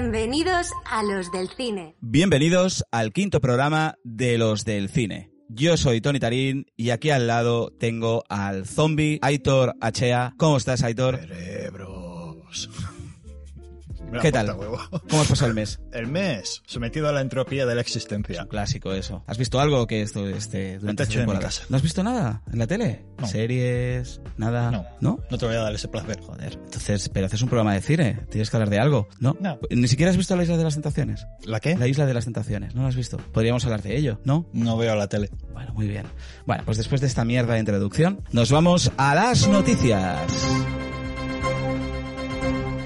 Bienvenidos a los del cine. Bienvenidos al quinto programa de los del cine. Yo soy Tony Tarín y aquí al lado tengo al zombie Aitor Achea. ¿Cómo estás, Aitor? Cerebros. ¿Qué tal? huevo. ¿Cómo has pasado el mes? El mes, sometido a la entropía de la Es existencia. un clásico eso. ¿Has visto algo que esto este durante esta temporada? casa. ¿No has visto nada en la tele? No. ¿Series? ¿Nada? No. ¿No? No te voy a dar ese placer. Joder, entonces, pero haces un programa de cine, tienes que hablar de algo, ¿no? No. Ni siquiera has visto la Isla de las Tentaciones. ¿La qué? La Isla de las Tentaciones, ¿no la has visto? Podríamos hablar de ello, ¿no? No veo la tele. Bueno, muy bien. Bueno, pues después de esta mierda de introducción, nos vamos a las noticias.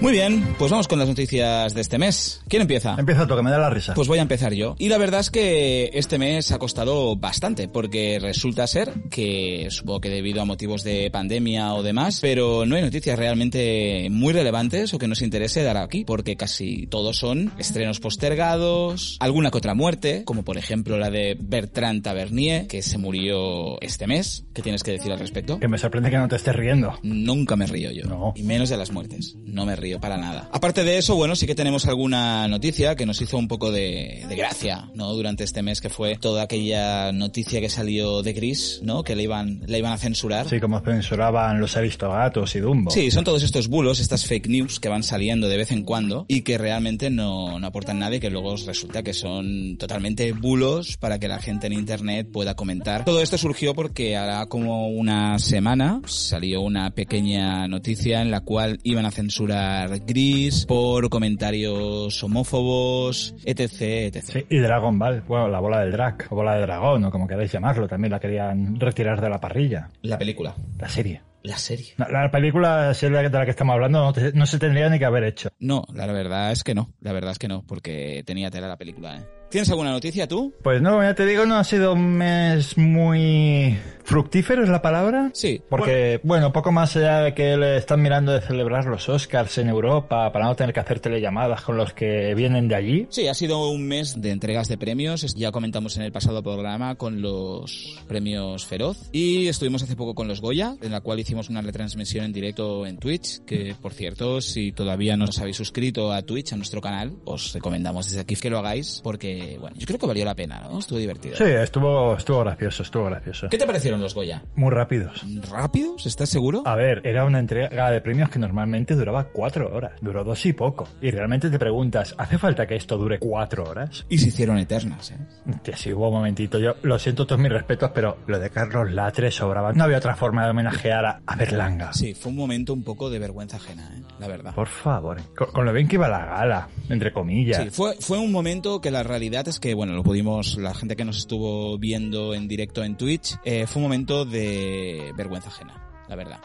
Muy bien, pues vamos con las noticias de este mes. ¿Quién empieza? Empieza tú, que me da la risa. Pues voy a empezar yo. Y la verdad es que este mes ha costado bastante, porque resulta ser que, supongo que debido a motivos de pandemia o demás, pero no hay noticias realmente muy relevantes o que nos interese dar aquí, porque casi todos son estrenos postergados, alguna que otra muerte, como por ejemplo la de Bertrand Tavernier, que se murió este mes. ¿Qué tienes que decir al respecto? Que me sorprende que no te estés riendo. Nunca me río yo. No. Y menos de las muertes. No me río para nada. Aparte de eso, bueno, sí que tenemos alguna noticia que nos hizo un poco de, de gracia, ¿no? Durante este mes que fue toda aquella noticia que salió de Gris, ¿no? Que le iban, le iban a censurar. Así como censuraban los aristogatos y Dumbo. Sí, son todos estos bulos, estas fake news que van saliendo de vez en cuando y que realmente no, no aportan nada y que luego resulta que son totalmente bulos para que la gente en internet pueda comentar. Todo esto surgió porque hará como una semana salió una pequeña noticia en la cual iban a censurar Gris por comentarios homófobos, etc, etc. Sí, y Dragon Ball, bueno, la bola del drag, o bola de dragón, o como queráis llamarlo, también la querían retirar de la parrilla. La película. La serie. La serie. La, la película serie de la que estamos hablando no, te- no se tendría ni que haber hecho. No, la verdad es que no. La verdad es que no, porque tenía tela la película, ¿eh? ¿Tienes alguna noticia tú? Pues no, ya te digo, no ha sido un mes muy fructífero, es la palabra. Sí. Porque, bueno, poco más allá de que le están mirando de celebrar los Oscars en Europa para no tener que hacer telellamadas con los que vienen de allí. Sí, ha sido un mes de entregas de premios. Ya comentamos en el pasado programa con los premios Feroz. Y estuvimos hace poco con los Goya, en la cual hicimos una retransmisión en directo en Twitch. Que, por cierto, si todavía no os habéis suscrito a Twitch, a nuestro canal, os recomendamos desde aquí que lo hagáis. Porque, bueno, yo creo que valió la pena, ¿no? Estuvo divertido. Sí, estuvo, estuvo gracioso, estuvo gracioso. ¿Qué te parecieron los Goya? Muy rápidos. ¿Rápidos? ¿Estás seguro? A ver, era una entrega de premios que normalmente duraba cuatro horas. Duró dos y poco. Y realmente te preguntas, ¿hace falta que esto dure cuatro horas? Y se hicieron eternas, ¿eh? Que sí, hubo un momentito. Yo lo siento todos mis respetos, pero lo de Carlos Latre sobraba. No había otra forma de homenajear a, a Berlanga. Sí, fue un momento un poco de vergüenza ajena, ¿eh? La verdad. Por favor. Con, con lo bien que iba la gala, entre comillas. Sí, fue, fue un momento que la realidad es que, bueno, lo pudimos, la gente que nos estuvo viendo en directo en Twitch, eh, fue un momento de vergüenza ajena, la verdad.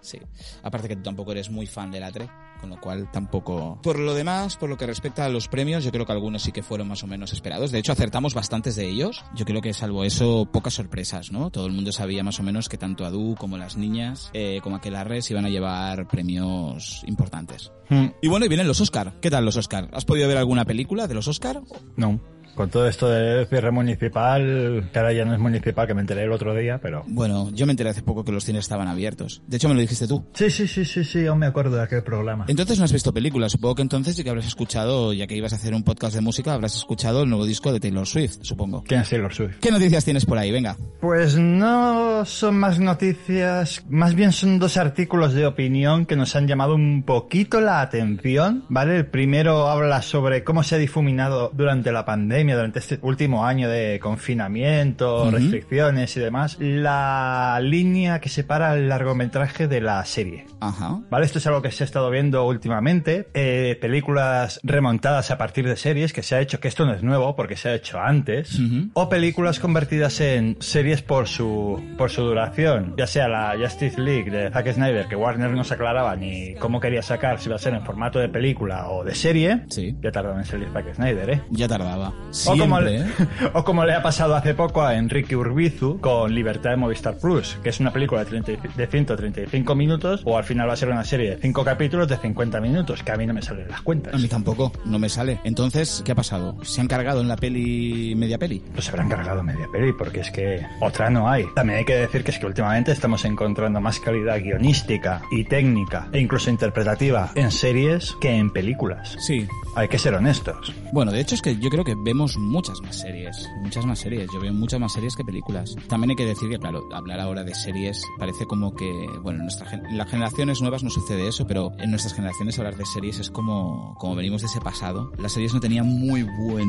Sí. Aparte que tú tampoco eres muy fan de la 3, con lo cual tampoco... Por lo demás, por lo que respecta a los premios, yo creo que algunos sí que fueron más o menos esperados. De hecho, acertamos bastantes de ellos. Yo creo que salvo eso, pocas sorpresas, ¿no? Todo el mundo sabía más o menos que tanto Adu como las niñas, eh, como Aquelarre, se iban a llevar premios importantes. Hmm, Y bueno, y vienen los Oscar. ¿Qué tal los Oscar? ¿Has podido ver alguna película de los Oscar? No. Con todo esto de cierre municipal, que ahora ya no es municipal, que me enteré el otro día, pero... Bueno, yo me enteré hace poco que los cines estaban abiertos. De hecho, me lo dijiste tú. Sí, sí, sí, sí, sí, aún me acuerdo de aquel programa. Entonces no has visto películas. Supongo que entonces sí que habrás escuchado, ya que ibas a hacer un podcast de música, habrás escuchado el nuevo disco de Taylor Swift, supongo. ¿Quién es Taylor Swift? ¿Qué noticias tienes por ahí? Venga. Pues no son más noticias, más bien son dos artículos de opinión que nos han llamado un poquito la atención, ¿vale? El primero habla sobre cómo se ha difuminado durante la pandemia pandemia, durante este último año de confinamiento, restricciones y demás, la línea que separa el largometraje de la serie. Ajá. ¿Vale? Esto es algo que se ha estado viendo últimamente. eh, películas remontadas a partir de series que se ha hecho, que esto no es nuevo porque se ha hecho antes. O películas convertidas en series por su, por su duración. Ya sea la Justice League de Zack Snyder, que Warner no se aclaraba ni cómo quería sacar, si iba a ser en formato de película o de serie. Sí. Ya tardó en salir Zack Snyder, ¿eh? Ya tardaba. O como, Siempre, le, ¿eh? o como le ha pasado hace poco a Enrique Urbizu con Libertad de Movistar Plus, que es una película de, 30 de 135 minutos, o al final va a ser una serie de 5 capítulos de 50 minutos, que a mí no me salen las cuentas. A mí tampoco, no me sale. Entonces, ¿qué ha pasado? ¿Se han cargado en la peli media peli? Pues se habrán cargado media peli, porque es que otra no hay. También hay que decir que es que últimamente estamos encontrando más calidad guionística y técnica, e incluso interpretativa, en series que en películas. Sí. Hay que ser honestos. Bueno, de hecho es que yo creo que vemos muchas más series, muchas más series. Yo veo muchas más series que películas. También hay que decir que, claro, hablar ahora de series parece como que, bueno, en, nuestra, en las generaciones nuevas no sucede eso, pero en nuestras generaciones hablar de series es como, como venimos de ese pasado. Las series no tenían muy buen,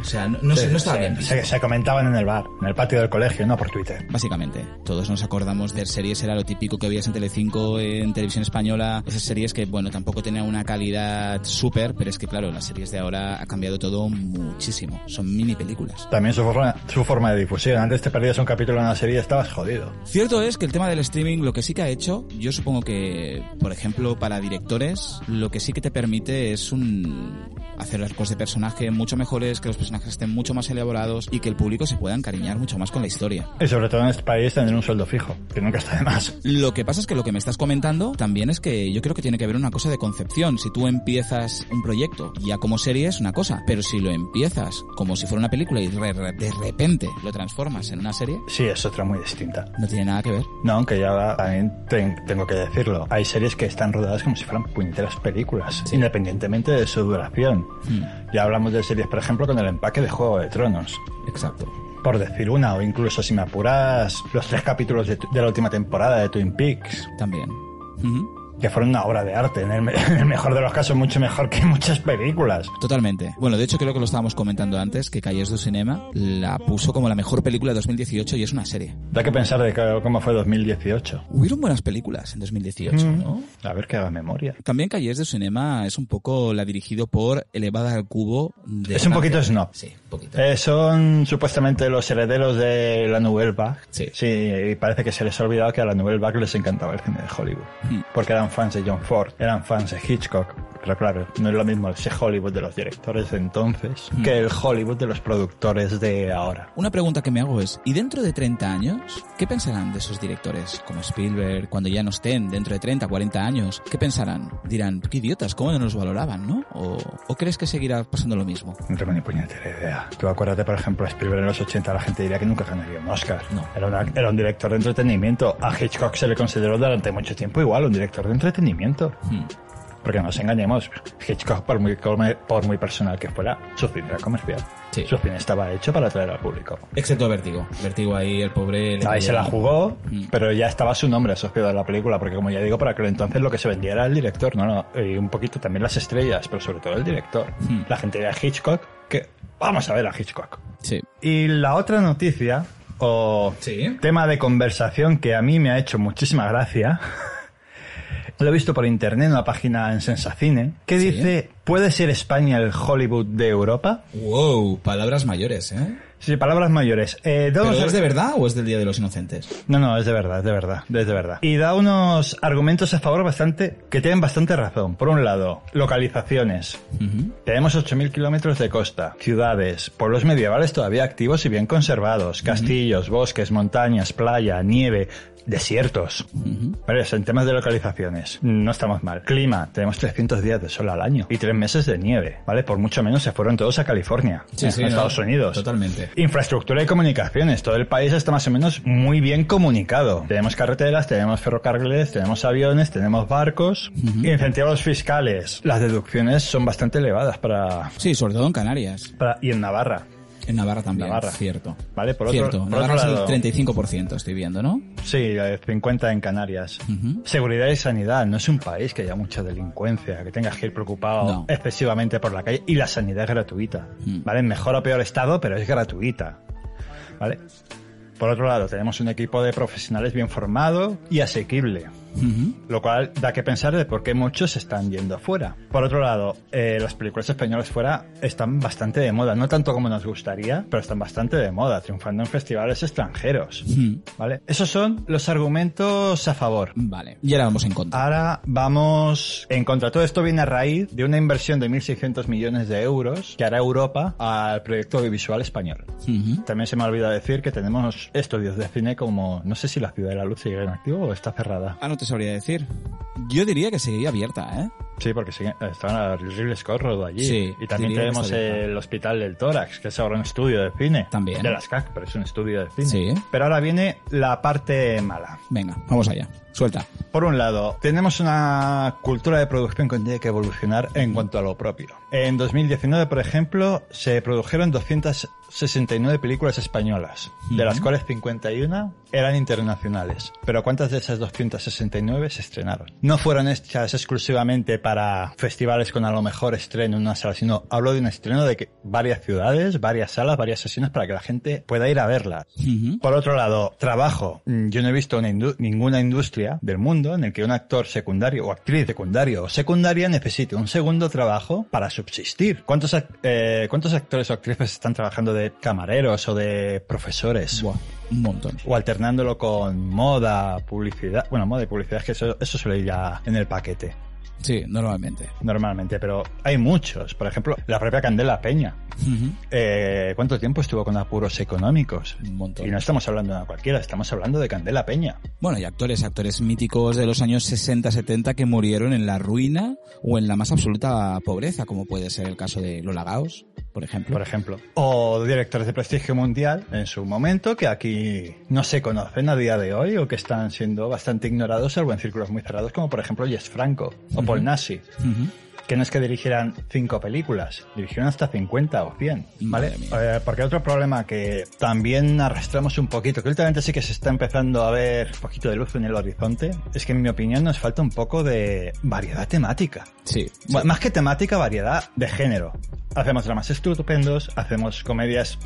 o sea, no, no, sé, no estaba se, bien. se- se comentaban en el bar, en el patio del colegio, no por Twitter. Básicamente, todos nos acordamos de series, era lo típico que veías en Telecinco, en televisión española, esas series que, bueno, tampoco tenían una calidad súper, pero es que, claro, las series de ahora ha cambiado todo muchísimo. Son mini películas. También su forma, su forma de difusión. Antes te perdías un capítulo en una serie y estabas jodido. Cierto es que el tema del streaming lo que sí que ha hecho, yo supongo que, por ejemplo, para directores, lo que sí que te permite es un hacer arcos de personaje mucho mejores, que los personajes estén mucho más elaborados y que el público se pueda encariñar mucho más con la historia. Y sobre todo en este país tener un sueldo fijo, que nunca está de más. Lo que pasa es que lo que me estás comentando también es que yo creo que tiene que haber una cosa de concepción. Si tú empiezas un proyecto ya como serie es una cosa, pero si lo empiezas como si fuera una película y re- re- de repente lo transformas en una serie, Sí, es otra muy distinta. no tiene nada que ver. No, aunque ya también ten- tengo que decirlo. Hay series que están rodadas como si fueran puñeteras películas, independientemente de su duración. Ya hablamos de series, por ejemplo, con el empaque de Juego de Tronos. Exacto. Por decir una, o incluso si me apuras, los tres capítulos de, tu- de la última temporada de Twin Peaks, También. Que fueron una obra de arte, en el, me- en el mejor de los casos, mucho mejor que muchas películas. Totalmente. Bueno, de hecho creo que lo estábamos comentando antes, que Calles du Cinema la puso como la mejor película de 2018 y es una serie. Da que pensar de cómo fue 2018. Hubieron buenas películas en 2018, ¿no? A ver que haga memoria. También Calles du Cinema es un poco la dirigido por Elevada al Cubo de Es un poquito snob. Sí, poquito. Eh, son supuestamente los herederos de la Nouvelle Vague. Sí. y parece que se les ha olvidado que a la Nouvelle Vague les encantaba el cine de Hollywood. Hmm. Porque eran fans de John Ford, eran fans de Hitchcock. Pero claro, no es lo mismo ese Hollywood de los directores de entonces Hmm. que el Hollywood de los productores de ahora. Una pregunta que me hago es, ¿y dentro de 30 años, qué pensarán de esos directores como Spielberg cuando ya no estén dentro de 30, 40 años? ¿Qué pensarán? Dirán, qué idiotas, cómo no nos valoraban, ¿no? ¿O, o crees que seguirá pasando lo mismo? No tengo ni puñetera idea. Tú acuérdate, por ejemplo, a Spielberg en los 80, la gente diría que nunca ganaría un Oscar. No. Era, una- era un director de entretenimiento. A Hitchcock se le consideró durante mucho tiempo igual un director de entretenimiento. Hmm. Porque no nos engañemos, Hitchcock, por muy, por muy personal que fuera, su cine era comercial. Sí. Su cine estaba hecho para atraer al público. Excepto Vértigo. Vértigo ahí, el pobre... le Ahí se la jugó, Mm. pero ya estaba su nombre asociado a la película, porque como ya digo, para aquel entonces lo que se vendía era el director, no, no, y un poquito también las estrellas, pero sobre todo el director. Mm. La gente de Hitchcock, que vamos a ver a Hitchcock. Sí. Y la otra noticia, o Sí. tema de conversación que a mí me ha hecho muchísima gracia, lo he visto por internet en una página en Sensacine, que Sí. dice, ¿puede ser España el Hollywood de Europa? Wow, palabras mayores, ¿eh? Sí, palabras mayores. Eh, da ¿Pero unos- es de verdad o es del Día de los Inocentes? No, no, es de verdad, es de verdad, es de verdad. Y da unos argumentos a favor bastante, que tienen bastante razón. Por un lado, localizaciones. Ujú. Tenemos 8.000 kilómetros de costa, ciudades, pueblos medievales todavía activos y bien conservados, castillos, bosques, montañas, playa, nieve, desiertos. Vale, en temas de localizaciones, no estamos mal. Clima, tenemos 300 días de sol al año y 3 meses de nieve, ¿vale? Por mucho menos se fueron todos a California, Sí, a sí, Estados no, Unidos. Totalmente. Infraestructura y comunicaciones. Todo el país está más o menos muy bien comunicado. Tenemos carreteras, tenemos ferrocarriles, tenemos aviones, tenemos barcos. Incentivos fiscales. Las deducciones son bastante elevadas para, Sí, sobre todo en Canarias. para- y en Navarra. En Navarra también, Navarra. cierto. Vale, por otro, Cierto, por Navarra otro es lado, el 35%, estoy viendo, ¿no? Sí, eh, 50 en Canarias. Seguridad y sanidad. No es un país que haya mucha delincuencia, que tengas que ir preocupado No. excesivamente por la calle. Y la sanidad es gratuita. Mm. ¿Vale? En mejor o peor estado, pero es gratuita. ¿Vale? Por otro lado, tenemos un equipo de profesionales bien formado y asequible. Lo cual da que pensar de por qué muchos están yendo fuera. Por otro lado, eh, las películas españolas fuera están bastante de moda. No tanto como nos gustaría, pero están bastante de moda, triunfando en festivales extranjeros. ¿Vale? Esos son los argumentos a favor. Vale, y ahora vamos en contra. Ahora vamos en contra. Todo esto viene a raíz de una inversión de 1.600 millones de euros que hará Europa al proyecto audiovisual español. También se me ha olvidado decir que tenemos estudios de cine como, no sé si la Ciudad de la Luz sigue en activo o está cerrada. Ah, no te sabría decir. Yo diría que seguiría abierta, ¿eh? Sí, porque sigue, está Ridley Scott rodó allí. Sí, y también tenemos el Hospital del Tórax, que es ahora un estudio de cine. También. De las CAC, pero es un estudio de cine. Sí. Pero ahora viene la parte mala. Venga, vamos allá. Suelta. Por un lado, tenemos una cultura de producción que tiene que evolucionar en cuanto a lo propio. En 2019, por ejemplo, se produjeron 269 películas españolas, de las cuales 51 eran internacionales. Pero ¿cuántas de esas 269 se estrenaron? No fueron hechas exclusivamente para festivales con a lo mejor estreno en una sala, sino hablo de un estreno de que varias ciudades, varias salas, varias sesiones para que la gente pueda ir a verlas. Por otro lado, trabajo. Mm, Yo no he visto una indu- ninguna industria del mundo en el que un actor secundario o actriz secundario o secundaria necesite un segundo trabajo para subsistir. ¿Cuántos, ac- eh, ¿cuántos actores o actrices están trabajando de camareros o de profesores? Un montón. O alternándolo con moda, publicidad. Bueno, moda y publicidad es que eso, eso suele ir ya en el paquete. Sí, normalmente. Normalmente, pero hay muchos. Por ejemplo, la propia Candela Peña. Eh, ¿Cuánto tiempo estuvo con apuros económicos? Un montón. Y no estamos hablando de una cualquiera, estamos hablando de Candela Peña. Bueno, y actores, actores míticos de los años 60-70 que murieron en la ruina o en la más absoluta pobreza, como puede ser el caso de Lola Gaos, por ejemplo. por ejemplo. O directores de prestigio mundial en su momento que aquí no se conocen a día de hoy o que están siendo bastante ignorados, salvo en círculos muy cerrados, como por ejemplo Jess Franco o Paul Nassi. Ujú. Que no es que dirigieran cinco películas, dirigieron hasta 50 o 100, ¿vale? Eh, porque otro problema que también arrastramos un poquito, que últimamente sí que se está empezando a ver un poquito de luz en el horizonte, es que en mi opinión nos falta un poco de variedad temática. Sí. sí. Bueno, Más que temática, variedad de género. Hacemos dramas estupendos, hacemos comedias,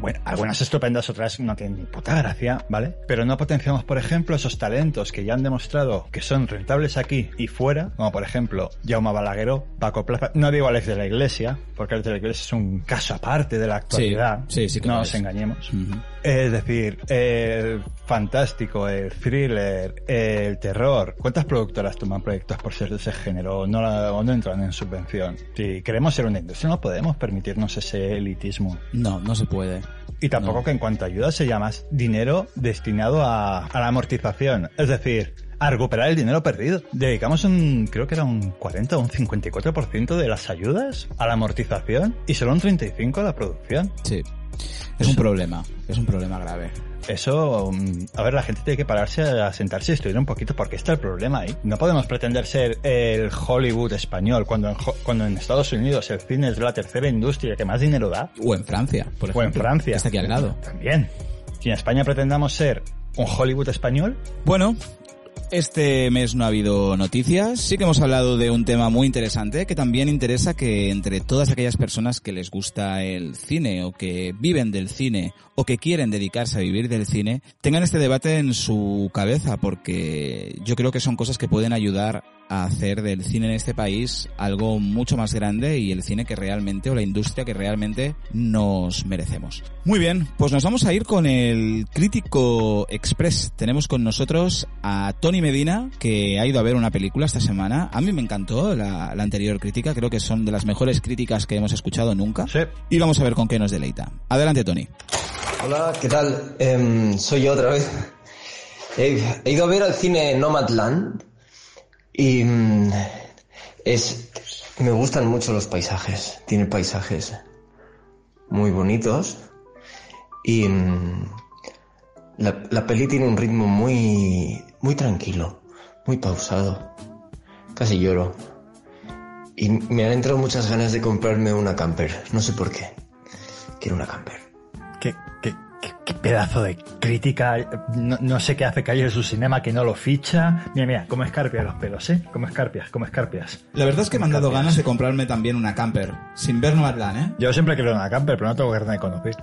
bueno, algunas estupendas, otras no tienen ni puta gracia, ¿vale? Pero no potenciamos, por ejemplo, esos talentos que ya han demostrado que son rentables aquí y fuera, como por ejemplo Jaume Balagueró, Paco Plaza, no digo Alex de la Iglesia, porque Alex de la Iglesia es un caso aparte de la actualidad, sí, sí que no nos engañemos. Es decir, el fantástico, el thriller, el terror. ¿Cuántas productoras toman proyectos por ser de ese género o no, la- o no entran en subvención? Si queremos ser una industria no podemos permitirnos ese elitismo. No, no se puede. Y tampoco No. que en cuanto a ayuda se llama dinero destinado a, a la amortización. Es decir, a recuperar el dinero perdido. Dedicamos un, creo que era un 40 o un 54% de las ayudas a la amortización y solo un 35% a la producción. Sí. Es un problema. Es un problema grave. Eso, mm, a ver, la gente tiene que pararse a sentarse y estudiar un poquito porque está el problema ahí. No podemos pretender ser el Hollywood español cuando en, cuando en Estados Unidos el cine es la tercera industria que más dinero da. O en Francia, por ejemplo. O en Francia. Está aquí al lado. También. Si en España pretendamos ser un Hollywood español, Bueno, este mes no ha habido noticias. Sí que hemos hablado de un tema muy interesante que también interesa que entre todas aquellas personas que les gusta el cine o que viven del cine o que quieren dedicarse a vivir del cine tengan este debate en su cabeza porque yo creo que son cosas que pueden ayudar a hacer del cine en este país algo mucho más grande y el cine que realmente o la industria que realmente nos merecemos. Muy bien, pues nos vamos a ir con el crítico express. Tenemos con nosotros a Tony Medina que ha ido a ver una película esta semana. A mí me encantó la, la anterior crítica, creo que son de las mejores críticas que hemos escuchado nunca. Sí. Y vamos a ver con qué nos deleita. Adelante Tony. Hola, ¿qué tal? Em, soy yo otra vez. He, he ido a ver al cine Nomadland y mm, es me gustan mucho los paisajes. Tiene paisajes muy bonitos y mm, la, la peli tiene un ritmo muy muy tranquilo, muy pausado. Casi lloro. Y me han entrado muchas ganas de comprarme una camper. No sé por qué. Quiero una camper. Qué, pedazo de crítica. No, no sé qué hace caer su cinema que no lo ficha. Mira, mira, como escarpia los pelos, ¿eh? Como escarpias, como escarpias. La verdad es que me han dado ganas de comprarme también una camper, sin ver Nomadland, ¿eh? Yo siempre quiero una camper, pero no tengo carne de conducir.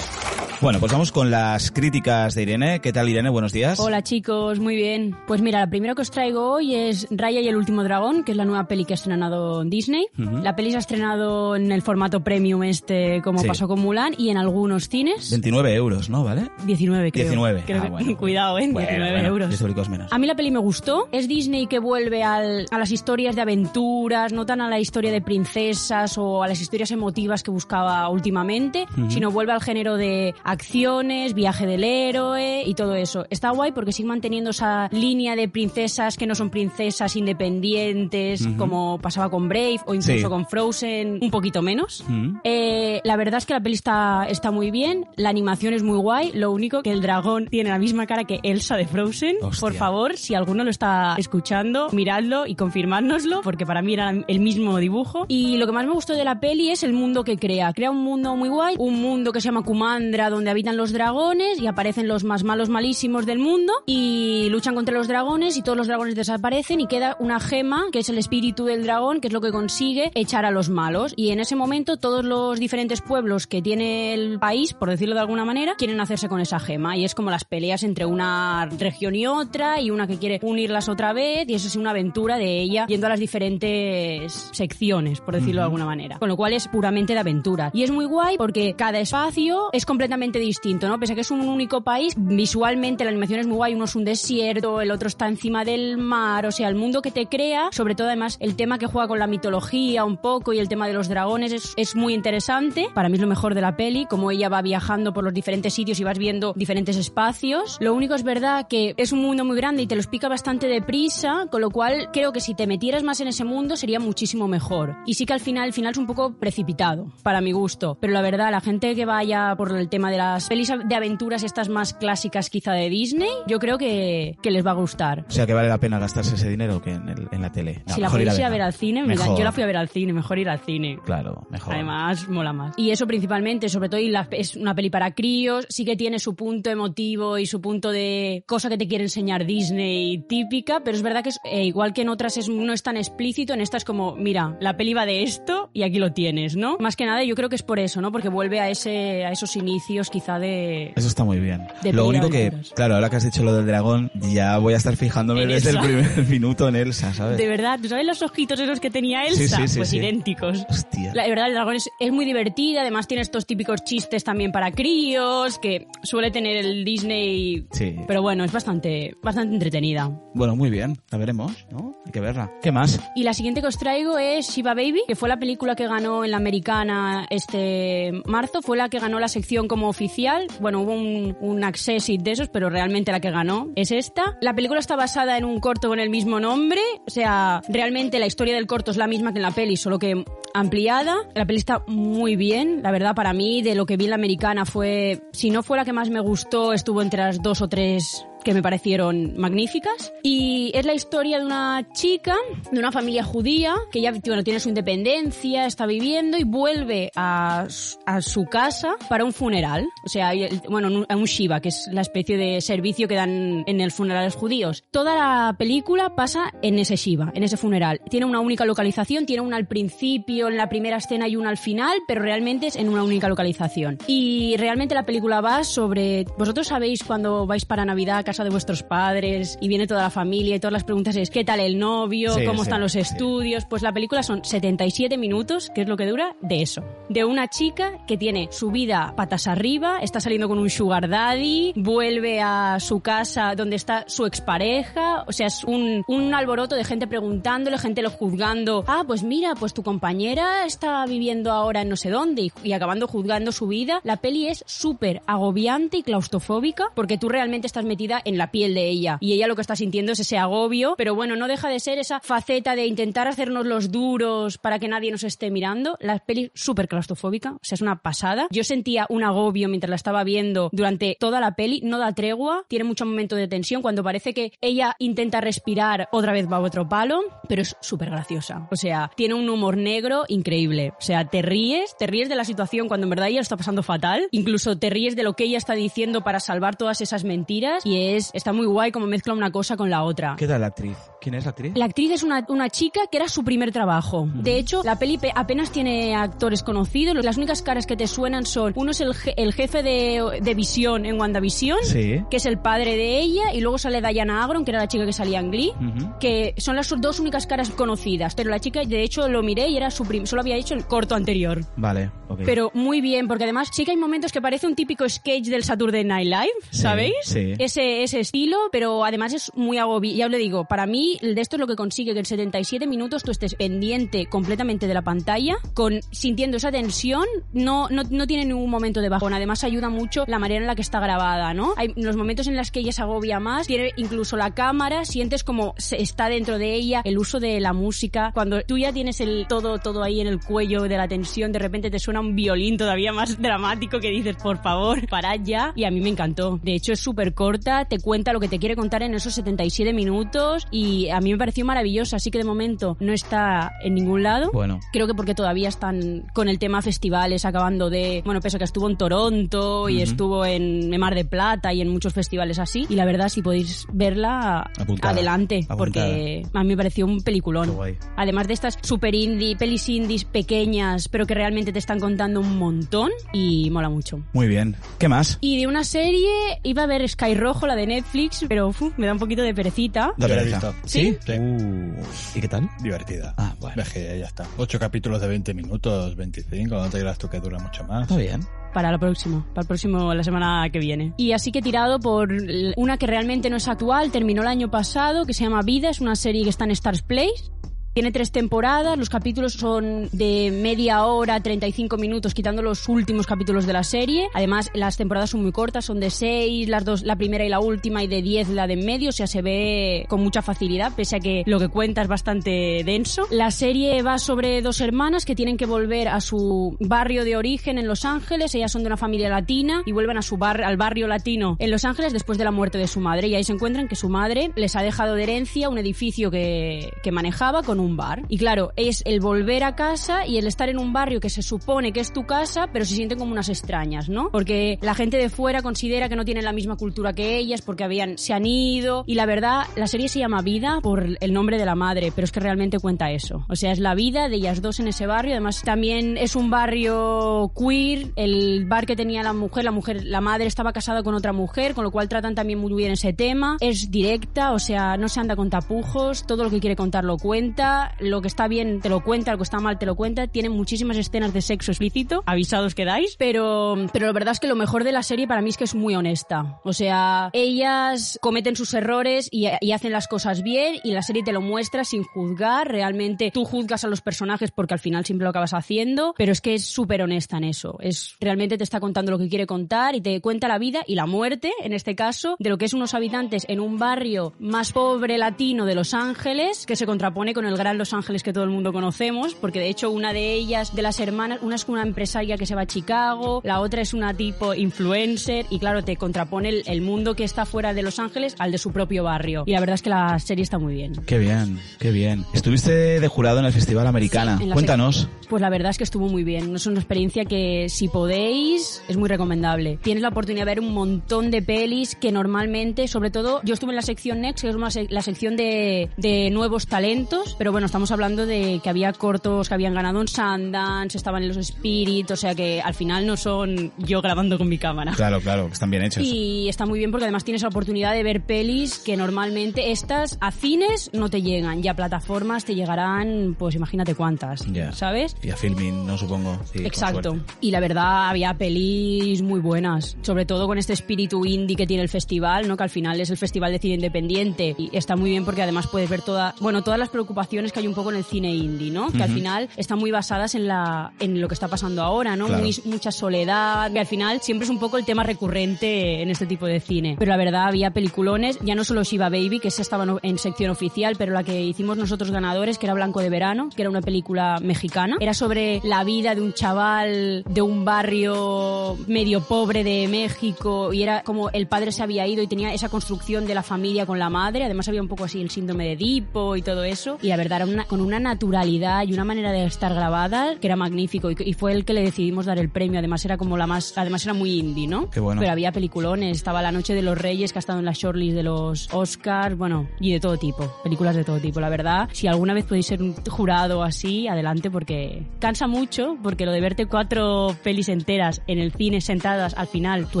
Bueno, pues vamos con las críticas de Irene. ¿Qué tal, Irene? Buenos días. Hola chicos, muy bien. Pues mira, la primera que os traigo hoy es Raya y el último dragón, que es la nueva peli que ha estrenado Disney. La peli se ha estrenado en el formato premium este, como Sí. pasó con Mulan, y en algunos cines. 29 euros, ¿no? ¿Vale? 19, creo. 19. Creo Ah, que- bueno. Cuidado, ¿eh? Bueno, 19 bueno, euros. 10 euricos menos. A mí la peli me gustó. Es Disney que vuelve al- a las historias de aventuras, no tan a la historia de princesas o a las historias emotivas que buscaba últimamente, sino vuelve al género de acciones, viaje del héroe y todo eso. Está guay porque sigue manteniendo esa línea de princesas que no son princesas independientes, como pasaba con Brave o incluso Sí. con Frozen, un poquito menos. Mm. Eh, la verdad es que la peli está, está muy bien, la animación es muy guay, lo único que el dragón tiene la misma cara que Elsa de Frozen. Hostia. Por favor, si alguno lo está escuchando, miradlo y confirmárnoslo, porque para mí era el mismo dibujo. Y lo que más me gustó de la peli es el mundo que crea. Crea un mundo muy guay, un mundo que se llama Kumandra, donde habitan los dragones y aparecen los más malos malísimos del mundo y luchan contra los dragones y todos los dragones desaparecen y queda una gema, que es el espíritu del dragón, que es lo que consigue echar a los malos. Y en ese momento todos los diferentes pueblos que tiene el país, por decirlo de alguna manera, quieren hacerse con esa gema. Y es como las peleas entre una región y otra, y una que quiere unirlas otra vez, y eso es una aventura de ella yendo a las diferentes secciones, por decirlo de alguna manera. Con lo cual es puramente de aventura. Y es muy guay porque cada espacio es completamente distinto, ¿no? Pese a que es un único país, visualmente la animación es muy guay. Uno es un desierto, el otro está encima del mar, o sea, el mundo que te crea, sobre todo además el tema que juega con la mitología un poco y el tema de los dragones es, es muy interesante. Para mí es lo mejor de la peli, como ella va viajando por los diferentes sitios y vas viendo diferentes espacios. Lo único es verdad que es un mundo muy grande y te lo explica bastante deprisa, con lo cual creo que si te metieras más en ese mundo sería muchísimo mejor. Y sí que al final, el final es un poco precipitado, para mi gusto. Pero la verdad, la gente que vaya por el tema de las pelis de aventuras estas más clásicas quizá de Disney, yo creo que, que les va a gustar. O sea, que vale la pena gastarse ese dinero que en, el- en la tele. No, si la ir a verla. ver al cine, mira, yo la fui a ver al cine, mejor ir al cine. Claro, mejor. Además, mola más. Y eso principalmente, sobre todo, y la- es una peli para críos, sí que tiene su punto emotivo y su punto de cosa que te quiere enseñar Disney típica, pero es verdad que es, eh, igual que en otras es, no es tan explícito, en esta es como, mira, la peli va de esto y aquí lo tienes, ¿no? Más que nada yo creo que es por eso, ¿no? Porque vuelve a, ese, a esos inicios quizá de... Eso está muy bien. De lo único que, claro, ahora que has dicho lo del dragón, ya voy a estar fijándome En desde el primer minuto en Elsa, ¿sabes? De verdad, ¿tú sabes los ojitos esos que tenía Elsa? sí, sí, pues sí. idénticos. Hostia. La verdad, el dragón es, es muy divertida, además tiene estos típicos chistes también para críos, que suele tener el Disney... Sí. Pero bueno, es bastante, bastante entretenida. Bueno, muy bien. La veremos, ¿no? Hay que verla. ¿Qué más? Y la siguiente que os traigo es Shiva Baby, que fue la película que ganó en la americana este marzo, fue la que ganó la sección como oficial. Bueno, hubo un, un accessit de esos, pero realmente la que ganó es esta. La película está basada en un corto con el mismo nombre, o sea, realmente la historia del corto es la misma que en la peli, solo que ampliada. La peli está muy bien, la verdad para mí, de lo que vi en la americana fue, si no fue la que más me gustó, estuvo entre las dos o tres que me parecieron magníficas. Y es la historia de una chica, de una familia judía, que ya bueno, tiene su independencia, está viviendo y vuelve a, a su casa para un funeral. O sea, bueno, a un Shiva, que es la especie de servicio que dan en el funeral a los judíos. Toda la película pasa en ese Shiva, en ese funeral. Tiene una única localización, tiene una al principio, en la primera escena y una al final, pero realmente es en una única localización. Y realmente la película va sobre... Vosotros sabéis cuando vais para Navidad a casa de vuestros padres y viene toda la familia y todas las preguntas es ¿qué tal el novio? Sí, ¿Cómo sí, están los sí. estudios? Pues la película son 77 minutos, que es lo que dura, de eso. De una chica que tiene su vida patas arriba, está saliendo con un sugar daddy, vuelve a su casa donde está su expareja, o sea, es un, un alboroto de gente preguntándole, gente lo juzgando. Ah, pues mira, pues tu compañera está viviendo ahora en no sé dónde y, y acabando juzgando su vida. La peli es súper agobiante y claustrofóbica porque tú realmente estás metida en la piel de ella. Y ella lo que está sintiendo es ese agobio, pero bueno, no deja de ser esa faceta de intentar hacernos los duros para que nadie nos esté mirando. La peli súper claustrofóbica, o sea, es una pasada. Yo sentía un agobio mientras la estaba viendo durante toda la peli, no da tregua, tiene mucho momento de tensión. Cuando parece que ella intenta respirar, otra vez va otro palo, pero es súper graciosa. O sea, tiene un humor negro increíble. O sea, te ríes, te ríes de la situación cuando en verdad ella está pasando fatal. Incluso te ríes de lo que ella está diciendo para salvar todas esas mentiras. Y es, está muy guay como mezcla una cosa con la otra. ¿Qué tal la actriz? ¿Quién es la actriz? La actriz es una, una chica que era su primer trabajo. De hecho, la peli pe- apenas tiene actores conocidos. Las únicas caras que te suenan son, uno es el, je- el jefe de, de visión en WandaVision, Sí. que es el padre de ella, y luego sale Diana Agron, que era la chica que salía en Glee, que son las dos únicas caras conocidas. Pero la chica, de hecho, lo miré y era su prim solo había hecho el corto anterior. Vale, ok. Pero muy bien, porque además sí que hay momentos que parece un típico sketch del Saturday Night Live, Sí, ¿sabéis? sí. Ese, ese estilo, pero además es muy agobiante. Ya os le digo, para mí de esto es lo que consigue que en 77 minutos tú estés pendiente completamente de la pantalla, con sintiendo esa tensión, no, no, no tiene ningún momento de bajón. Además ayuda mucho la manera en la que está grabada, ¿no? Hay los momentos en los que ella se agobia más, tiene incluso la cámara, sientes como se está dentro de ella, el uso de la música, cuando tú ya tienes el todo, todo ahí en el cuello de la tensión, de repente te suena un violín todavía más dramático que dices, por favor, parad ya. Y a mí me encantó. De hecho, es súper corta, te cuenta lo que te quiere contar en esos 77 minutos y a mí me pareció maravillosa. Así que de momento no está en ningún lado. Bueno. Creo que porque todavía están con el tema festivales acabando de... Bueno, peso que estuvo en Toronto y estuvo en Mar de Plata y en muchos festivales así. Y la verdad, si podéis verla, Apuntada. adelante. Apuntada. Porque a mí me pareció un peliculón. Además de estas super indie, pelis indies pequeñas, pero que realmente te están contando un montón y mola mucho. Muy bien. ¿Qué más? Y de una serie, iba a ver Sky Rojo, la de Netflix, pero uf, me da un poquito de perecita. Yo la he visto. ¿Sí? Sí. Uh, ¿Y qué tal? Divertida. Ah, bueno. Ves que ya está. Ocho capítulos de 20 minutos, 25, no te creas tú que dura mucho más. Está bien. Para la próxima, para el próximo, la semana que viene. Y así que he tirado por una que realmente no es actual, terminó el año pasado, que se llama Vida, es una serie que está en Stars Place. Tiene tres temporadas, los capítulos son de media hora, 35 minutos, quitando los últimos capítulos de la serie. Además, las temporadas son muy cortas, son de seis, las dos, la primera y la última, y de 10 la de en medio, o sea, se ve con mucha facilidad, pese a que lo que cuenta es bastante denso. La serie va sobre dos hermanas que tienen que volver a su barrio de origen en Los Ángeles, ellas son de una familia latina y vuelven a su bar, al barrio latino en Los Ángeles después de la muerte de su madre, y ahí se encuentran que su madre les ha dejado de herencia un edificio que, que manejaba con un bar. Y claro, es el volver a casa y el estar en un barrio que se supone que es tu casa, pero se sienten como unas extrañas, ¿no? Porque la gente de fuera considera que no tienen la misma cultura que ellas porque habían, se han ido. Y la verdad, la serie se llama Vida por el nombre de la madre, pero es que realmente cuenta eso. O sea, es la vida de ellas dos en ese barrio. Además, también es un barrio queer. El bar que tenía la mujer, la mujer, la madre estaba casada con otra mujer, con lo cual tratan también muy bien ese tema. Es directa, o sea, no se anda con tapujos. Todo lo que quiere contar lo cuenta lo que está bien te lo cuenta, lo que está mal te lo cuenta. Tiene muchísimas escenas de sexo explícito, avisados quedáis. Pero, pero la verdad es que lo mejor de la serie para mí es que es muy honesta. O sea, ellas cometen sus errores y, y hacen las cosas bien y la serie te lo muestra sin juzgar. Realmente tú juzgas a los personajes porque al final siempre lo acabas haciendo, pero es que es súper honesta en eso. Es realmente te está contando lo que quiere contar y te cuenta la vida y la muerte, en este caso, de lo que es unos habitantes en un barrio más pobre latino de Los Ángeles, que se contrapone con el gran Los Ángeles que todo el mundo conocemos, porque de hecho una de ellas, de las hermanas, una es una empresaria que se va a Chicago, la otra es una tipo influencer y claro, te contrapone el, el mundo que está fuera de Los Ángeles al de su propio barrio. Y la verdad es que la serie está muy bien. Qué bien, qué bien. Estuviste de jurado en el Festival Americana. Cuéntanos. Pues la verdad es que estuvo muy bien. Es una experiencia que si podéis es muy recomendable. Tienes la oportunidad de ver un montón de pelis que normalmente, sobre todo, yo estuve en la sección Next, que es una sec- la sección de, de nuevos talentos, pero bueno, estamos hablando de que había cortos que habían ganado en Sundance, estaban en los Spirit, o sea que al final no son yo grabando con mi cámara. Claro, claro, están bien hechos. Y está muy bien porque además tienes la oportunidad de ver pelis que normalmente estas a cines no te llegan y a plataformas te llegarán, pues imagínate cuántas, Ya. ¿sabes? Y a filming, no supongo. Sí, Exacto. Y la verdad había pelis muy buenas, sobre todo con este espíritu indie que tiene el festival, ¿no? Que al final es el festival de cine independiente y está muy bien porque además puedes ver toda, bueno, todas las preocupaciones revoluciones que hay un poco en el cine indie, ¿no? Que al final están muy basadas en la en lo que está pasando ahora, ¿no? Claro. Muy- mucha soledad, que al final siempre es un poco el tema recurrente en este tipo de cine. Pero la verdad había peliculones, ya no solo Shiva Baby, que esa estaba en sección oficial, pero la que hicimos nosotros ganadores, que era Blanco de Verano, que era una película mexicana, era sobre la vida de un chaval de un barrio medio pobre de México y era como el padre se había ido y tenía esa construcción de la familia con la madre, además había un poco así el síndrome de Edipo y todo eso, y la verdad era una- con una naturalidad y una manera de estar grabada que era magnífico y, y fue el que le decidimos dar el premio, además era como la más, además era muy indie, ¿no? Qué bueno. Pero había peliculones, estaba La Noche de los Reyes que ha estado en la shortlist de los Oscars, bueno, y de todo tipo, películas de todo tipo, la verdad, si alguna vez podéis ser un jurado así, adelante porque cansa mucho, porque lo de verte cuatro pelis enteras en el cine sentadas al final, tu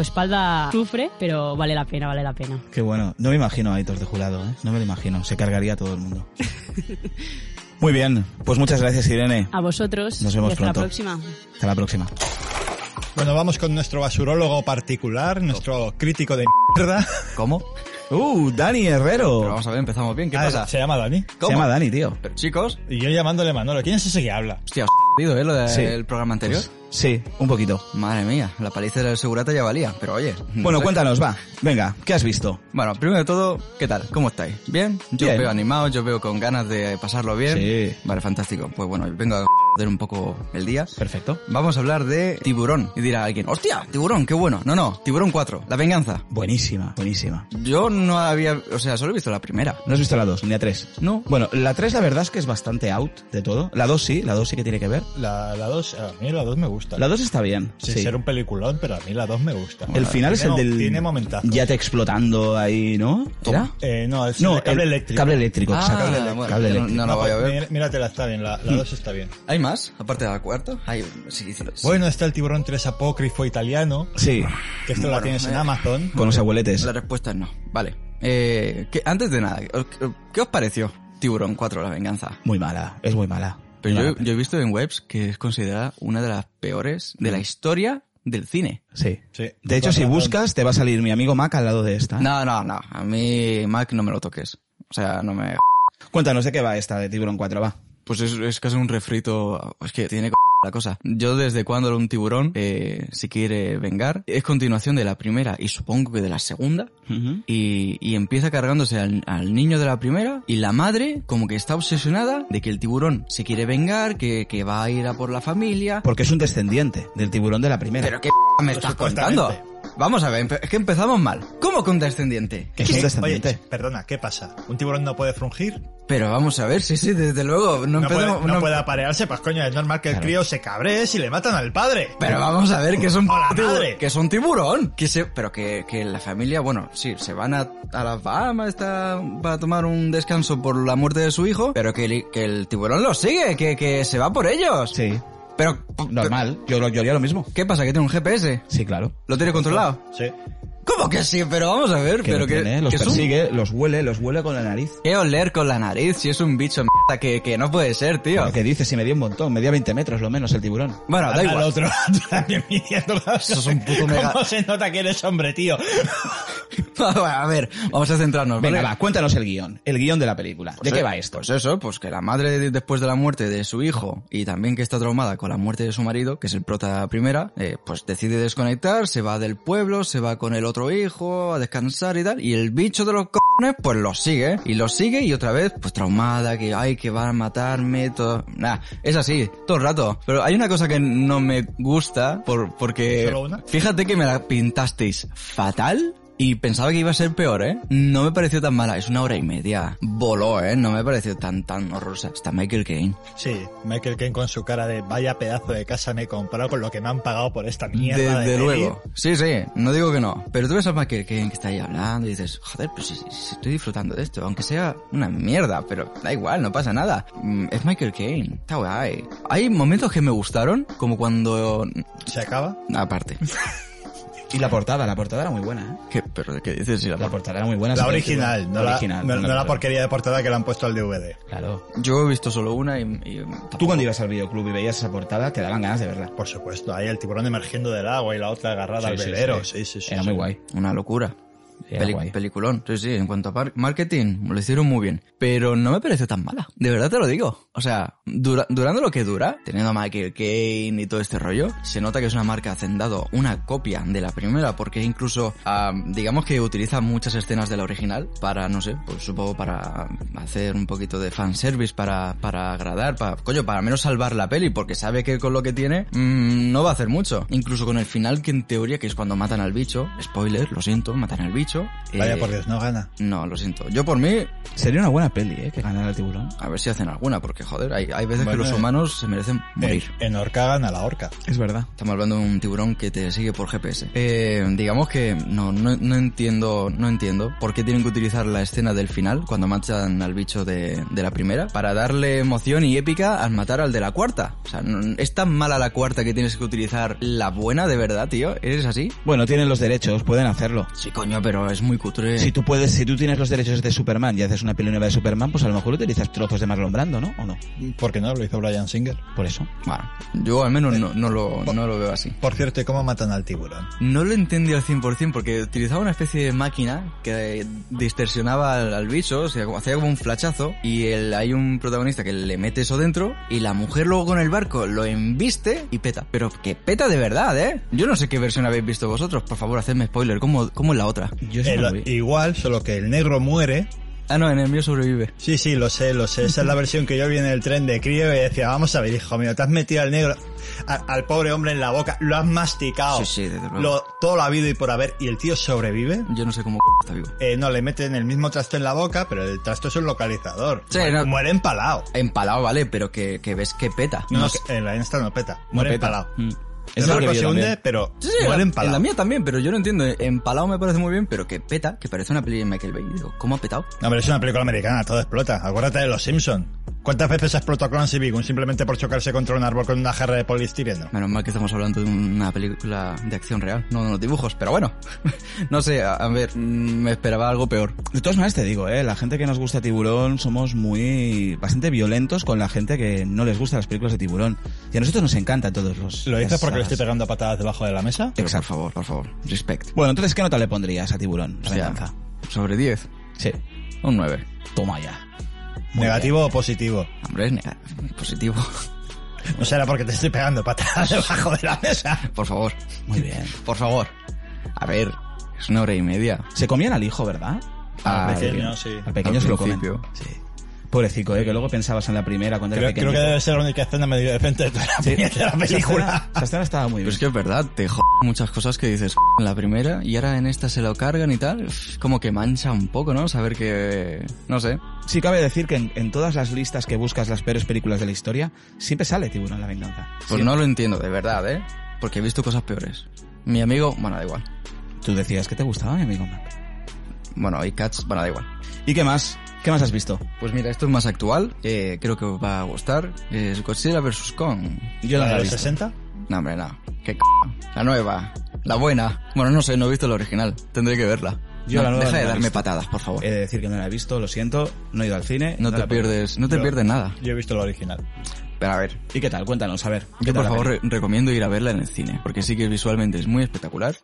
espalda sufre, pero vale la pena, vale la pena. Qué bueno. No me imagino a Aitor de jurado, ¿eh? No me lo imagino. Se cargaría a todo el mundo. Muy bien. Pues muchas gracias, Irene. A vosotros, Nos vemos y hasta pronto. la próxima. Hasta la próxima. Bueno, vamos con nuestro basurólogo particular, nuestro crítico de mierda. ¿Cómo? Uh, Dani Herrero. Pero vamos a ver, empezamos bien. ¿Qué Ah, pasa? Se llama Dani. Se llama Dani, tío. Pero chicos, Y yo llamándole Manolo. ¿Quién es ese que habla? hostia, os he ¿eh? Lo del Sí. programa anterior. Pues, sí, un poquito. Madre mía, la paliza del segurata ya valía, pero oye. no Bueno, sé. cuéntanos, va. Venga, ¿qué has visto? Bueno, primero de todo, ¿qué tal? ¿Cómo estáis? ¿Bien? Yo Bien. veo animado, yo veo con ganas de pasarlo bien. Sí. Vale, fantástico. Pues bueno, vengo a joder un poco el día. Perfecto. Vamos a hablar de Tiburón. Y dirá alguien, hostia, Tiburón, qué bueno. No, no, Tiburón 4, La Venganza. Buenísima, buenísima. Yo no había, o sea, solo he visto la primera. ¿No has visto la 2 ni la 3? No. Bueno, la 3 la verdad es que es bastante out de todo. La 2 sí, la 2 sí que tiene que ver. La 2, a mí la 2 me gusta. La 2 está bien. Sin sí. ser un peliculón, pero a mí la 2 me gusta. El final es el del... Tiene momentazos. Ya te explotando ahí, ¿no? ¿Era? Eh, no, es No, el cable el eléctrico. Cable eléctrico, Ah, exacto. bueno, cable yo no- eléctrico. no la voy a ver. mí- Míratela, está bien. La 2 está bien. ¿Hay más? Aparte de la cuarta. Hay, sí, sí, sí. Bueno, está el tiburón 3 apócrifo italiano, Sí, que esto la Bueno, tienes en eh. Amazon. con los abueletes. La respuesta es no. Vale. Eh, ¿qué- antes de nada, ¿qué os pareció Tiburón 4, La Venganza? Muy mala, es muy mala. Pero yo, yo he visto en webs que es considerada una de las peores de la historia del cine. Sí. Sí. De hecho, si buscas, te va a salir mi amigo Mac al lado de esta. No, no, no. A mí, Mac, no me lo toques. O sea, no me... Cuéntanos de qué va esta de Tiburón 4, va. Pues es, es casi un refrito... Es que tiene c- la cosa. Yo desde cuando un tiburón eh, se quiere vengar, es continuación de la primera y supongo que de la segunda. y, y empieza cargándose al, al niño de la primera y la madre como que está obsesionada de que el tiburón se quiere vengar, que, que va a ir a por la familia. Porque es un descendiente del tiburón de la primera. Pero qué p me estás contando. Vamos a ver, es que empezamos mal. ¿Cómo con descendiente? que es un Oye, descendiente. perdona, ¿qué pasa? ¿Un tiburón no puede frungir? Pero vamos a ver, sí, sí, desde luego. No, No, puede, no no- puede aparearse, pues coño, es normal que el Claro. crío se cabree si le matan al padre. Pero vamos a ver que es un. Que es un tiburón. Que se, pero que, que la familia, bueno, sí, se van a, a las Bahamas está, para tomar un descanso por la muerte de su hijo, pero que, el- que el tiburón los sigue, que, que se va por ellos. Sí, Pero, normal. Yo, lo- yo haría lo mismo. ¿qué pasa? ¿Que tiene un GPS? Sí, claro. ¿Lo tiene controlado? Sí. ¿Cómo que sí? Pero vamos a ver, Que pero lo que, tiene, los que un- persigue, los huele, los huele con la nariz. ¿Qué oler con la nariz si es un bicho mierda que, que no puede ser, tío? ¿Qué dices? Si medía un montón, medía 20 metros lo menos el tiburón. Bueno, da Al- igual. Al otro también midiendo Eso es un puto mega- ¿Cómo se nota que eres hombre, tío? a ver, vamos a centrarnos, ¿vale? Venga, va, cuéntanos el guion. El guion de la película. ¿De Pues qué eh, va esto? Pues eso, pues que la madre de- después de la muerte de su hijo y también que está traumada con la muerte de su marido, que es el prota primera, eh, pues decide desconectar, se va del pueblo, se va con el otro hijo a descansar y tal, y el bicho de los cojones pues lo sigue, y lo sigue y otra vez pues traumada, que ay, que van a matarme, todo, nada, es así, todo el rato. Pero hay una cosa que no me gusta, por, porque fíjate que me la pintasteis fatal. Y pensaba que iba a ser peor, ¿eh? No me pareció tan mala. Es una hora y media. Voló, ¿eh? No me pareció tan, tan horrorosa. Está Michael Caine. Sí, Michael Caine con su cara de vaya pedazo de casa me he comprado con lo que me han pagado por esta mierda Desde de peli". luego. Sí, sí. No digo que no. Pero tú ves a Michael Caine que está ahí hablando y dices, joder, pues si, si- si estoy disfrutando de esto. Aunque sea una mierda, pero da igual, no pasa nada. Mm, Es Michael Caine. Está guay. Hay momentos que me gustaron, como cuando... ¿Se acaba? Aparte. Y la portada, la portada era muy buena, ¿eh? ¿Qué, pero ¿qué dices? Si la La portada era muy buena. La original, no la, original, no, no la porquería de portada que le han puesto al DVD. Claro. Yo he visto solo una y... y Tú cuando ibas al videoclub y veías esa portada, te daban ganas de verla. Por supuesto, ahí el tiburón emergiendo del agua y la otra agarrada Sí, al sí, velero. sí. Sí, sí, sí. Era sí. muy guay. Una locura. Era Peli- guay. peliculón, sí, sí, en cuanto a marketing, lo hicieron muy bien. Pero no me parece tan mala, de verdad te lo digo. O sea, dura- durando lo que dura, teniendo a Michael Caine y todo este rollo, se nota que es una marca hacendado, una copia de la primera, porque incluso, digamos que utiliza muchas escenas de la original para, no sé, pues supongo para hacer un poquito de fanservice, para, para agradar, para, coño, para al menos salvar la peli, porque sabe que con lo que tiene, mm, no va a hacer mucho. Incluso con el final, que en teoría, que es cuando matan al bicho, spoiler, lo siento, matan al bicho. Vaya eh, por Dios, no gana. no, lo siento. Yo por mí, Sería una buena peli, ¿eh? Que ganara el tiburón. a ver si hacen alguna, porque joder, hay, hay veces Bueno, que los eh, humanos se merecen morir. En, en Orca gana la orca. Es verdad. Estamos hablando de un tiburón que te sigue por GPS. Eh, digamos que no, no, no entiendo, no entiendo por qué tienen que utilizar la escena del final cuando matan al bicho de, de la primera para darle emoción y épica al matar al de la cuarta. O sea, no- es tan mala la cuarta que tienes que utilizar la buena de verdad, tío. ¿Eres así? Bueno, tienen los derechos, pueden hacerlo. Sí, coño, pero es muy cutre. Si tú puedes, si tú tienes los derechos de Superman y haces una peli nueva de Superman, pues a lo mejor utilizas trozos de Marlon Brando, ¿no? ¿O no? ¿Por qué no? Lo hizo Brian Singer. Por eso. Bueno, yo al menos no, no lo, no lo veo así. Por cierto, ¿y cómo matan al tiburón? No lo entendí al 100% porque utilizaba una especie de máquina que distorsionaba al, al bicho, o sea, como- hacía como un flachazo y el, hay un protagonista que le mete eso dentro y la mujer luego con el barco lo embiste y peta. Pero que peta de verdad, ¿eh? Yo no sé qué versión habéis visto vosotros, por favor, hacedme spoiler. ¿Cómo, cómo es la otra? Yo El- igual, solo que el negro muere. Ah, no, en el mío sobrevive. Sí, sí, lo sé, lo sé. Esa es la versión que yo vi en el tren de crío y decía, vamos a ver, hijo mío, te has metido al negro, al pobre hombre en la boca, lo has masticado. Sí, sí, desde luego. Lo, todo lo ha habido y por haber, y el tío sobrevive. Yo no sé cómo está vivo. Eh, no, le meten el mismo trasto en la boca, pero el trasto es un localizador. Sí, muere, no. muere empalado. Empalado, vale, pero que, que ves que peta. No, no, sé. que en la esta no peta. No Muere peta. empalado. Mm. El Es que barco se hunde, también. pero Sí, muere empalado. En la mía también, pero yo no entiendo. Empalado me parece muy bien, pero que peta, que parece una peli de Michael Bay. Digo, ¿cómo ha petado? No, pero es una película americana, todo explota. Acuérdate de los Simpsons. ¿Cuántas veces ha explotado Clancy Bacon simplemente por chocarse contra un árbol con una jarra de polistireno? Menos mal que estamos hablando de una película de acción real, no de los dibujos, pero bueno. no sé, a, a ver, me esperaba algo peor. De todas maneras te digo, eh, la gente que nos gusta Tiburón somos muy bastante violentos con la gente que no les gusta las películas de Tiburón. Y a nosotros nos encantan todos los. ¿Lo dices porque le estoy pegando a patadas debajo de la mesa? Exacto. por favor, por favor, respect. Bueno, entonces ¿qué nota le pondrías a Tiburón? La O sea, venganza. sobre 10, Sí. un 9. Toma ya. Muy ¿Negativo o positivo? Hombre, es positivo. No será porque te estoy pegando patadas debajo de la mesa. por favor, Muy bien. por favor. A ver, es una hora y media. Se comían al hijo, ¿verdad? Al Al pequeño, sí. Al pequeño Al se lo comen. Sí. Pobrecito, eh, que luego pensabas en la primera cuando Creo, era pequeño. creo que debe ser la única escena medio decente de toda la, Sí. de la Esa película. escena- Esa escena estaba muy Pero bien. es que es verdad, te jode muchas cosas que dices en la primera y ahora en esta se lo cargan y tal. Como que mancha un poco, ¿no? Saber que... No sé. Sí cabe decir que en, en todas las listas que buscas las peores películas de la historia, siempre sale Tiburón la venganza. Pues Siempre. no lo entiendo, de verdad, ¿eh? Porque he visto cosas peores. Mi amigo, bueno, da igual. Tú decías que te gustaba, mi amigo Mac. Bueno, hay cats, bueno, da igual. ¿Y qué más? ¿Qué más has visto? Pues mira, esto es más actual, eh, creo que os va a gustar. Es Godzilla vs. Kong. Yo ¿La de los visto. 60? No, hombre, no. ¿Qué c La nueva. La buena. Bueno, no sé, no he visto la original. Tendré que verla. Yo No, la deja no de darme visto. patadas, por favor. He de decir que no la he visto, lo siento, no he ido al cine. no la te pierdes, no te Yo- pierdes nada. Yo he visto la original. Pero a ver, ¿Y qué tal? Cuéntanos, a ver. ¿qué yo por favor re- recomiendo ir a verla en el cine, porque sí que visualmente es muy espectacular.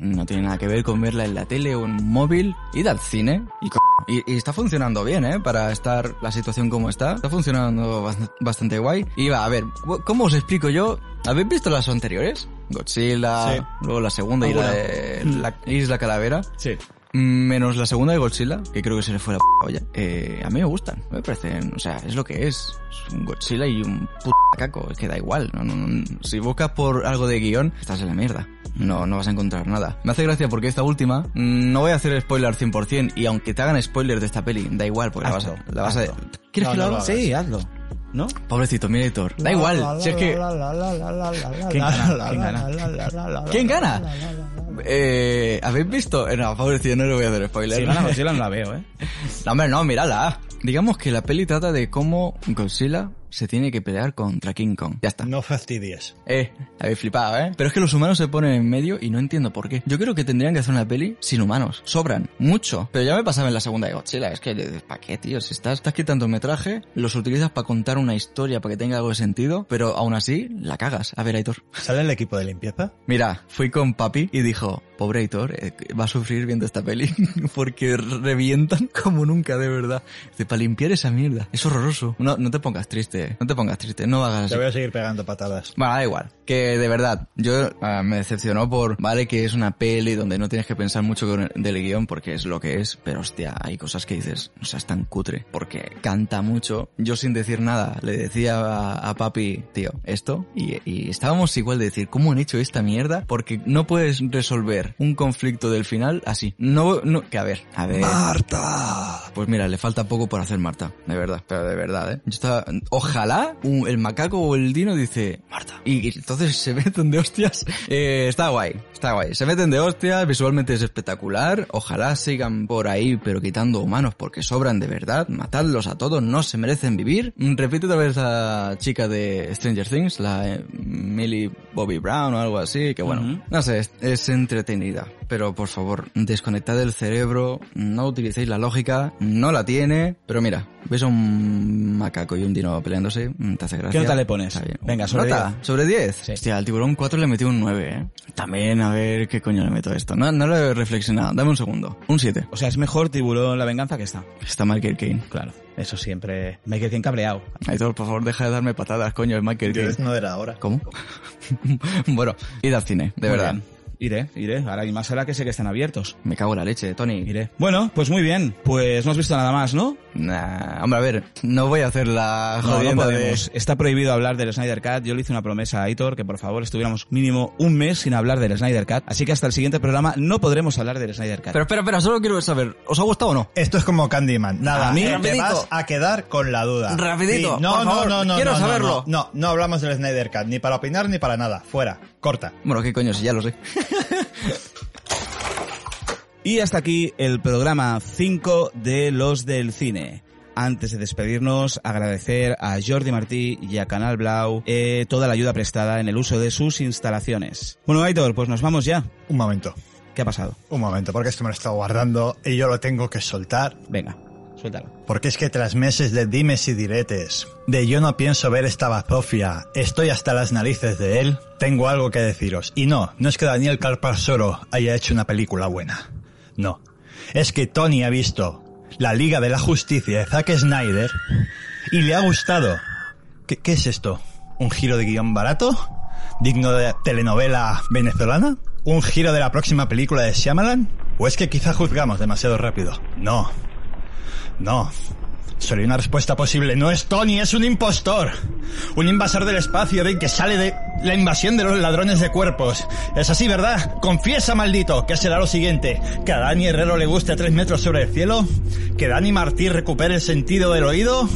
No tiene nada que ver con verla en la tele o en un móvil. Id al cine y, y, y está funcionando bien, ¿eh? Para estar la situación como está. Está funcionando bast- bastante guay. Y va, a ver, ¿cómo os explico yo? ¿Habéis visto las anteriores? Godzilla, Sí. luego la segunda y la de la Isla Calavera. Sí. Menos la segunda de Godzilla, que creo que se le fue la p olla. Eh, a mí me gustan, me parecen, o sea, es lo que es. Es un Godzilla y un puto caco, es que da igual. No, no, no. Si buscas por algo de guion, estás en la mierda. No, no vas a encontrar nada. Me hace gracia porque esta última, mm, no voy a hacer spoiler 100%, y aunque te hagan spoiler de esta peli, da igual, porque la vas a... La vas a. ¿Quieres No, que lo haga? Sí, hazlo. ¿No? Pobrecito, mira Héctor. Da igual, si es que... ¿Quién gana? ¿Quién gana? Eh, ¿Habéis visto? Eh, No, pobrecito, no le voy a hacer spoiler. Si gana Godzilla no la veo, ¿eh? No, hombre, no, mírala. Digamos que la peli trata de cómo Godzilla se tiene que pelear contra King Kong. Ya está. No fastidies. Eh, habéis flipado, ¿eh? Pero es que los humanos se ponen en medio y no entiendo por qué. Yo creo que tendrían que hacer una peli sin humanos. Sobran. Mucho. Pero ya me pasaba en la segunda de Godzilla. Es que, ¿para qué, tío? Si estás, estás quitando metraje, los utilizas para contar una historia, para que tenga algo de sentido, pero aún así, la cagas. A ver, Aitor. ¿Sale el equipo de limpieza? Mira, fui con papi y dijo, pobre Aitor, eh, va a sufrir viendo esta peli porque revientan como nunca, de verdad. Dice, para limpiar esa mierda. Es horroroso. No, no te pongas triste, no te pongas triste, no hagas así. Te voy a seguir pegando patadas. Bueno, da igual. Que de verdad, yo ah, me decepcionó por, vale, que es una peli donde no tienes que pensar mucho con del guion porque es lo que es, pero hostia, hay cosas que dices, o sea, es tan cutre, porque canta mucho. Yo sin decir nada le decía a, a papi, tío, esto, y, y estábamos igual de decir, ¿cómo han hecho esta mierda? Porque no puedes resolver un conflicto del final así. No, no, que a ver, a ver. ¡Marta! Pues mira, le falta poco por hacer Marta, de verdad, pero de verdad, ¿eh? Yo estaba, ojalá un- el macaco o el dino dice Marta. Y, y entonces se meten de hostias. Eh, está guay, está guay. Se meten de hostias, visualmente es espectacular. Ojalá sigan por ahí, pero quitando humanos porque sobran de verdad. Matadlos a todos, no se merecen vivir. Mm, Repite otra vez la chica de Stranger Things, la eh, Millie Bobby Brown o algo así, que bueno, Ujú. no sé, es, es entretenida. Pero por favor, desconectad el cerebro, no utilicéis la lógica, no la tiene. Pero mira, ves a un macaco y un dino peleándose, mm, te hace gracia. ¿Qué nota le pones? Está bien. Venga, sobre ¿Nota? 10. ¿Sobre 10? Sí. Hostia, al tiburón 4 le metí un 9, ¿eh? También, a ver, ¿qué coño le meto a esto? No, no lo he reflexionado, dame un segundo. Un 7. O sea, es mejor Tiburón la venganza que esta. Está Michael Caine. Claro. Eso siempre. Michael Caine cabreado. Aitor, por favor, deja de darme patadas, coño, es Michael Caine. No era ahora. ¿Cómo? bueno, id al cine, de Muy verdad. bien. Iré, iré. Ahora y más ahora que sé que están abiertos. Me cago en la leche, Tony. Iré. Bueno, pues muy bien. Pues no has visto nada más, ¿no? Nah, hombre, a ver, no voy a hacer la No, no jodienda de- podemos. Está prohibido hablar del Snyder Cut. Yo le hice una promesa a Aitor que por favor estuviéramos mínimo un mes sin hablar del Snyder Cut. Así que hasta el siguiente programa no podremos hablar del Snyder Cut. Pero espera, espera, solo quiero saber, ¿os ha gustado o no? Esto es como Candyman. Nada, A mí- te vas a quedar con la duda. Rapidito, Sí, no, por no, favor, no, no, quiero no, no, saberlo. No, no, no hablamos del Snyder Cut, ni para opinar ni para nada. Fuera, corta. Bueno, qué coño, si ya lo sé. Y hasta aquí el programa 5 de Los del Cine. Antes de despedirnos, agradecer a Jordi Martí y a Canal Blau eh, toda la ayuda prestada en el uso de sus instalaciones. Bueno, Aitor, pues nos vamos ya. Un momento, ¿Qué ha pasado? un momento, porque esto me lo he estado guardando y yo lo tengo que soltar. Venga, Porque es que tras meses de dimes y diretes, de yo no pienso ver esta bazofia, estoy hasta las narices de él, tengo algo que deciros. Y no, no es que Daniel Carpasoro haya hecho una película buena. No. Es que Tony ha visto la Liga de la Justicia de Zack Snyder y le ha gustado. ¿Qué, qué es esto? ¿Un giro de guion barato? ¿Digno de telenovela venezolana? ¿Un giro de la próxima película de Shyamalan? ¿O es que quizá juzgamos demasiado rápido? No. No. Solo hay una respuesta posible. No es Tony, es un impostor. Un invasor del espacio de que sale de la invasión de los ladrones de cuerpos. Es así, ¿verdad? Confiesa, maldito, que será lo siguiente. ¿Que a Dani Herrero le guste a tres metros sobre el cielo? ¿Que Dani Martí recupere el sentido del oído?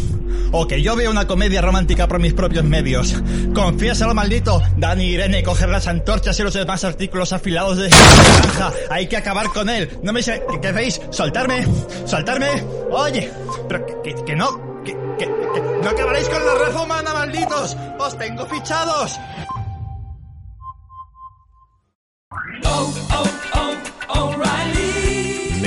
¿O que yo vea una comedia romántica por mis propios medios? Confiésalo, maldito. Dani Irene, coger las antorchas y los demás artículos afilados de granja. Hay que acabar con él. No me sé... ¿Qué, hacéis? ¿Soltarme? ¿Soltarme? Oye, pero que, no... Que, que- no acabaréis con la raza humana, malditos. Os tengo fichados.